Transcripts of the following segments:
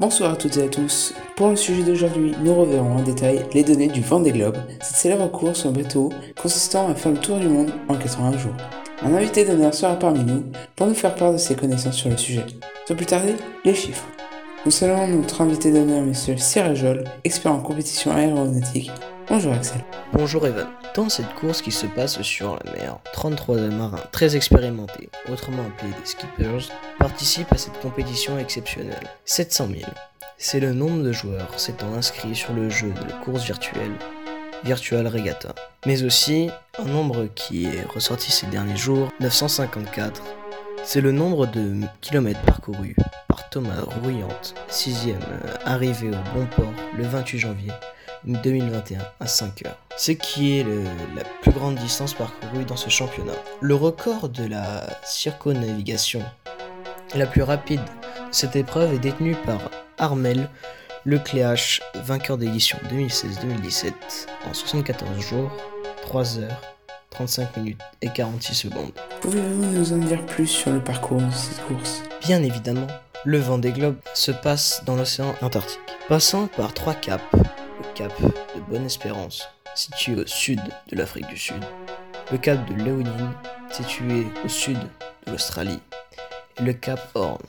Bonsoir à toutes et à tous. Pour le sujet d'aujourd'hui, nous reverrons en détail les données du Vendée Globe, cette célèbre course en bateau consistant à faire le tour du monde en 81 jours. Un invité d'honneur sera parmi nous pour nous faire part de ses connaissances sur le sujet. Sans plus tarder, les chiffres. Nous saluons notre invité d'honneur, monsieur Sirajol, expert en compétition aéronautique. Bonjour Axel. Bonjour Evan. Dans cette course qui se passe sur la mer, 33 marins très expérimentés, autrement appelés des skippers, participent à cette compétition exceptionnelle. 700 000. C'est le nombre de joueurs s'étant inscrits sur le jeu de la course virtuelle, Virtual Regatta. Mais aussi un nombre qui est ressorti ces derniers jours, 954. C'est le nombre de kilomètres parcourus par Thomas Rouillante, sixième arrivé au bon port le 28 janvier 2021 à 5 heures. Ce qui est la plus grande distance parcourue dans ce championnat. Le record de la circonavigation la plus rapide de cette épreuve est détenu par Armel Lecléache, vainqueur d'édition 2016-2017 en 74 jours, 3 heures, 35 minutes et 46 secondes. Pouvez-vous nous en dire plus sur le parcours de cette course? Bien évidemment, le vent des globes se passe dans l'océan Antarctique, passant par trois caps cap de Bonne-Espérance, situé au sud de l'Afrique du Sud, le cap de Léonine, situé au sud de l'Australie, et le cap Horn,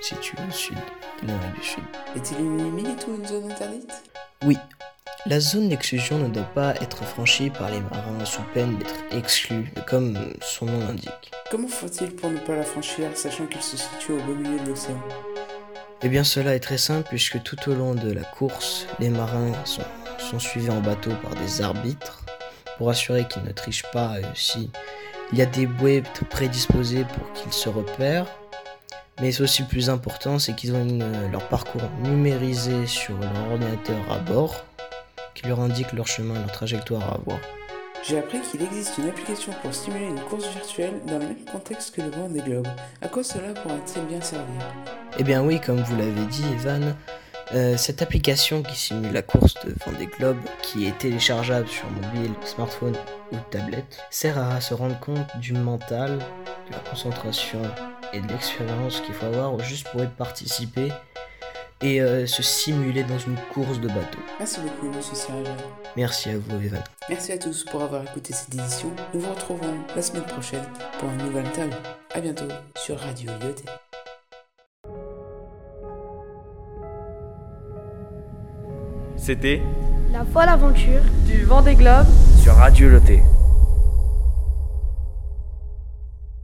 situé au sud de l'Amérique du Sud. Est-il une limite ou une zone interdite? Oui, la zone d'exclusion ne doit pas être franchie par les marins sous peine d'être exclus, comme son nom l'indique. Comment faut-il pour ne pas la franchir, sachant qu'il se situe au beau milieu de l'océan? Eh bien cela est très simple puisque tout au long de la course, les marins sont, suivis en bateau par des arbitres pour assurer qu'ils ne trichent pas aussi. Il y a des bouées prédisposées pour qu'ils se repèrent. Mais c'est aussi plus important, c'est qu'ils ont leur parcours numérisé sur leur ordinateur à bord, qui leur indique leur chemin, leur trajectoire à avoir. J'ai appris qu'il existe une application pour stimuler une course virtuelle dans le même contexte que le vent des globes. À quoi cela pourrait-il bien servir? Eh bien oui, comme vous l'avez dit Evan, euh, cette application qui simule la course de Vendée Globe, qui est téléchargeable sur mobile, smartphone ou tablette, sert à se rendre compte du mental, de la concentration et de l'expérience qu'il faut avoir juste pour y participer et euh, se simuler dans une course de bateau. Merci beaucoup, monsieur Sirajal. Merci à vous, Evan. Merci à tous pour avoir écouté cette édition. Nous vous retrouverons la semaine prochaine pour une nouvelle interview. A bientôt sur Radio Lyoté. C'était La folle aventure du vent des globes sur Radio Loté.